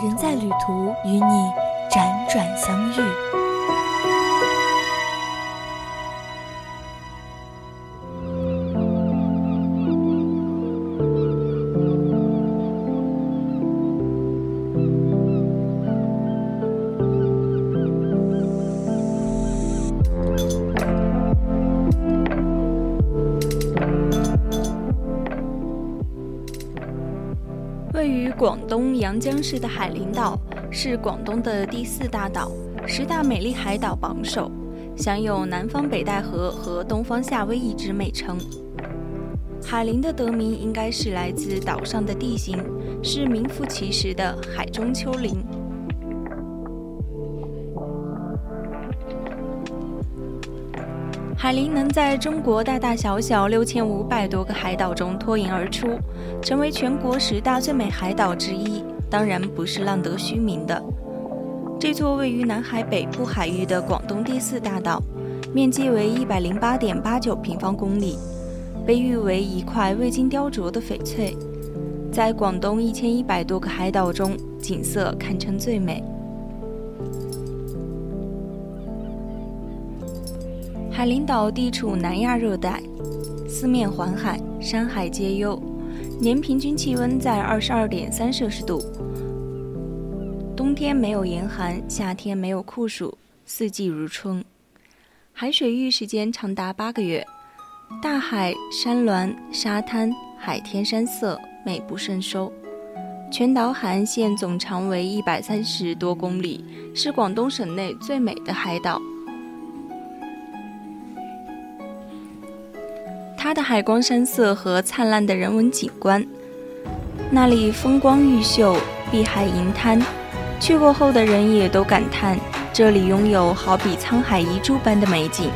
人在旅途，与你辗转相遇。广东阳江市的海陵岛是广东的第四大岛，十大美丽海岛榜首，享有“南方北戴河”和“东方夏威夷”之美称。海陵的得名应该是来自岛上的地形，是名副其实的海中丘陵。海陵能在中国大大小小六千五百多个海岛中脱颖而出，成为全国十大最美海岛之一，当然不是浪得虚名的。这座位于南海北部海域的广东第四大岛，面积为一百零八点八九平方公里，被誉为一块未经雕琢的翡翠，在广东一千一百多个海岛中，景色堪称最美。海陵岛地处南亚热带，四面环海，山海皆优，年平均气温在二十二点三摄氏度。冬天没有严寒，夏天没有酷暑，四季如春。海水浴时间长达八个月，大海、山峦、沙滩、海天山色，美不胜收。全岛海岸线总长为一百三十多公里，是广东省内最美的海岛。的海光山色和灿烂的人文景观，那里风光毓秀，碧海银滩，去过后的人也都感叹，这里拥有好比沧海遗珠般的美景。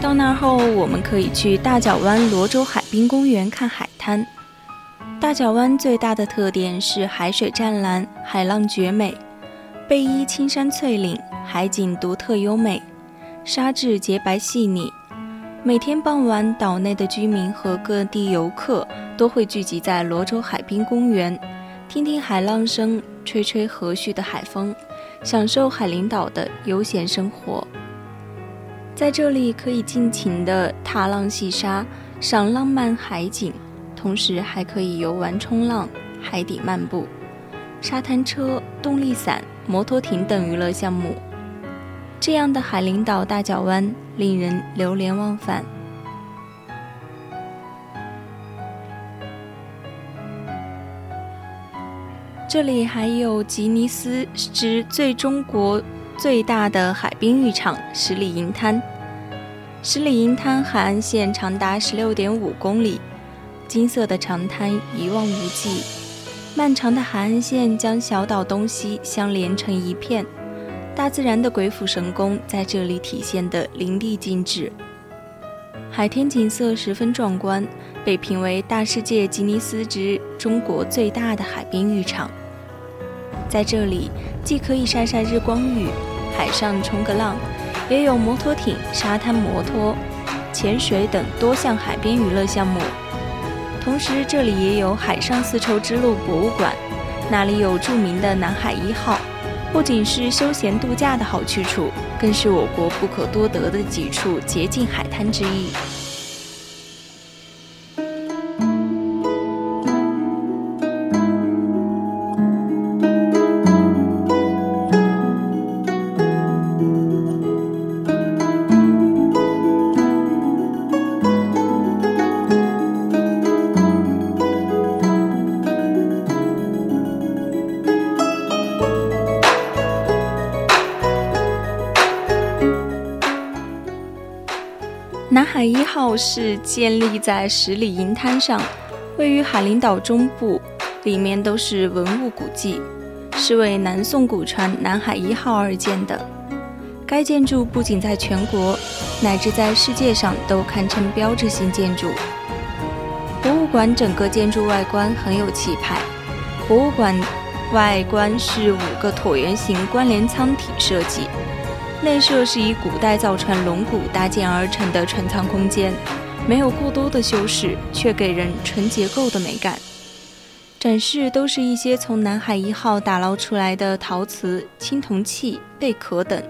到那儿后，我们可以去大角湾罗州海滨公园看海滩。大角湾最大的特点是海水湛蓝，海浪绝美，背依青山翠岭，海景独特优美，沙质洁白细腻。每天傍晚，岛内的居民和各地游客都会聚集在罗州海滨公园，听听海浪声，吹吹和煦的海风，享受海陵岛的悠闲生活。在这里，可以尽情的踏浪戏沙，赏浪漫海景。同时还可以游玩、冲浪、海底漫步、沙滩车、动力伞、摩托艇等娱乐项目。这样的海陵岛大角湾令人流连忘返。这里还有吉尼斯之最中国最大的海滨浴场十里银滩。十里银滩海岸线长达十六点五公里。金色的长滩一望无际，漫长的海岸线将小岛东西相连成一片，大自然的鬼斧神工在这里体现得淋漓尽致。海天景色十分壮观，被评为大世界吉尼斯之中国最大的海滨浴场。在这里，既可以晒晒日光浴，海上冲个浪，也有摩托艇、沙滩摩托、潜水等多项海边娱乐项目。同时，这里也有海上丝绸之路博物馆，那里有著名的南海一号，不仅是休闲度假的好去处，更是我国不可多得的几处洁净海滩之一。一号是建立在十里银滩上，位于海陵岛中部，里面都是文物古迹，是为南宋古船南海一号而建的。该建筑不仅在全国，乃至在世界上都堪称标志性建筑。博物馆整个建筑外观很有气派。博物馆外观是五个椭圆形关联舱体设计，内设是以古代造船龙骨搭建而成的船舱空间，没有过多的修饰，却给人纯结构的美感。展示都是一些从南海一号打捞出来的陶瓷、青铜器、贝壳等。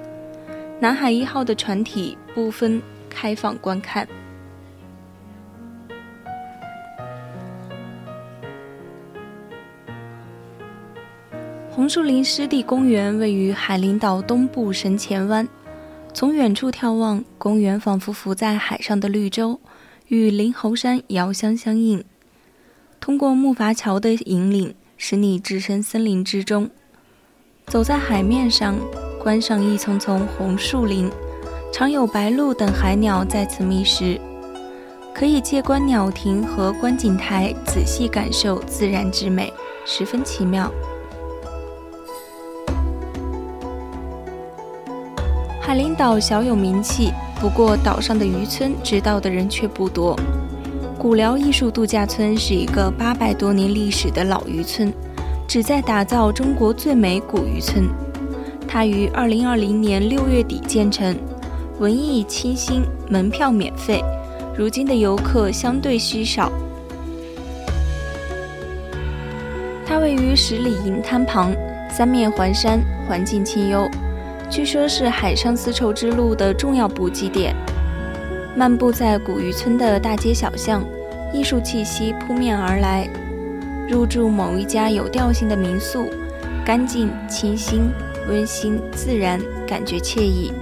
南海一号的船体部分开放观看。红树林湿地公园位于海陵岛东部神前湾，从远处眺望，公园仿佛浮在海上的绿洲，与灵猴山遥相相映。通过木筏桥的引领，使你置身森林之中，走在海面上，观赏一丛丛红树林，常有白鹭等海鸟在此觅食，可以借观鸟亭和观景台，仔细感受自然之美，十分奇妙。海陵岛小有名气，不过岛上的渔村知道的人却不多。古辽艺术度假村是一个八百多年历史的老渔村，旨在打造中国最美古渔村。它于二零二零年六月底建成，文艺清新，门票免费。如今的游客相对稀少。它位于十里银滩旁，三面环山，环境清幽。据说是海上丝绸之路的重要补给点。漫步在古渔村的大街小巷，艺术气息扑面而来。入住某一家有调性的民宿，干净、清新、温馨、自然，感觉惬意，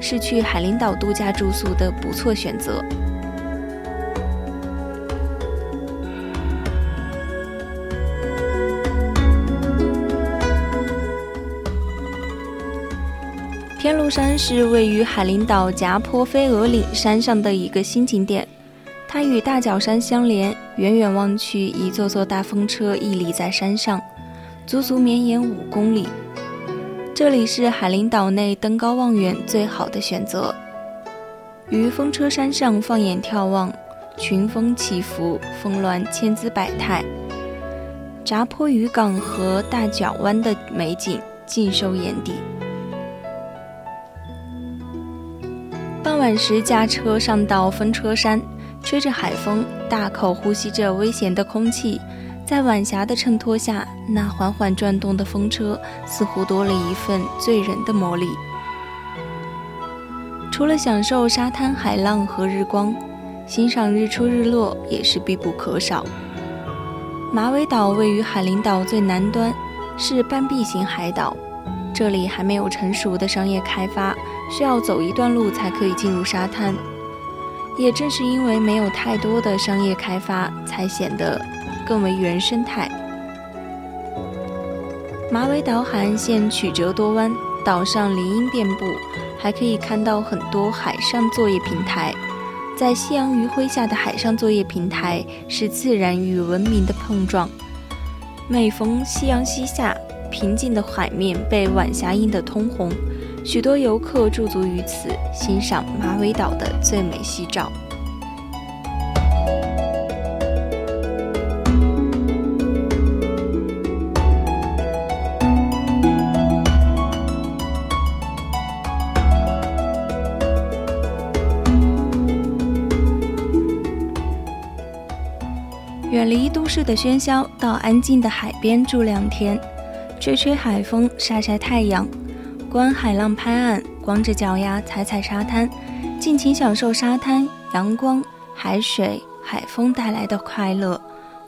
是去海陵岛度假住宿的不错选择。天禄山是位于海陵岛夹坡飞鹅岭山上的一个新景点，它与大角山相连，远远望去，一座座大风车屹立在山上，足足绵延五公里。这里是海陵岛内登高望远最好的选择。于风车山上放眼眺望，群峰起伏，峰峦千姿百态，闸坡渔港和大角湾的美景尽收眼底。晚时，驾车上到风车山，吹着海风，大口呼吸着危险的空气，在晚霞的衬托下，那缓缓转动的风车似乎多了一份醉人的魔力。除了享受沙滩海浪和日光，欣赏日出日落也是必不可少。马尾岛位于海陵岛最南端，是半壁型海岛。这里还没有成熟的商业开发，需要走一段路才可以进入沙滩。也正是因为没有太多的商业开发，才显得更为原生态。马尾岛海岸线曲折多弯，岛上林荫遍布，还可以看到很多海上作业平台。在夕阳余晖下的海上作业平台，是自然与文明的碰撞。每逢夕阳西下。平静的海面被晚霞映得通红，许多游客驻足于此，欣赏马尾岛的最美夕照。远离都市的喧嚣，到安静的海边住两天。吹吹海风，晒晒太阳，观海浪拍岸，光着脚丫踩踩沙滩，尽情享受沙滩、阳光、海水、海风带来的快乐。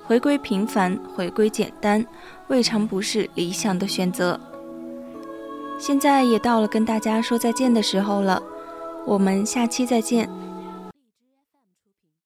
回归平凡，回归简单，未尝不是理想的选择。现在也到了跟大家说再见的时候了，我们下期再见。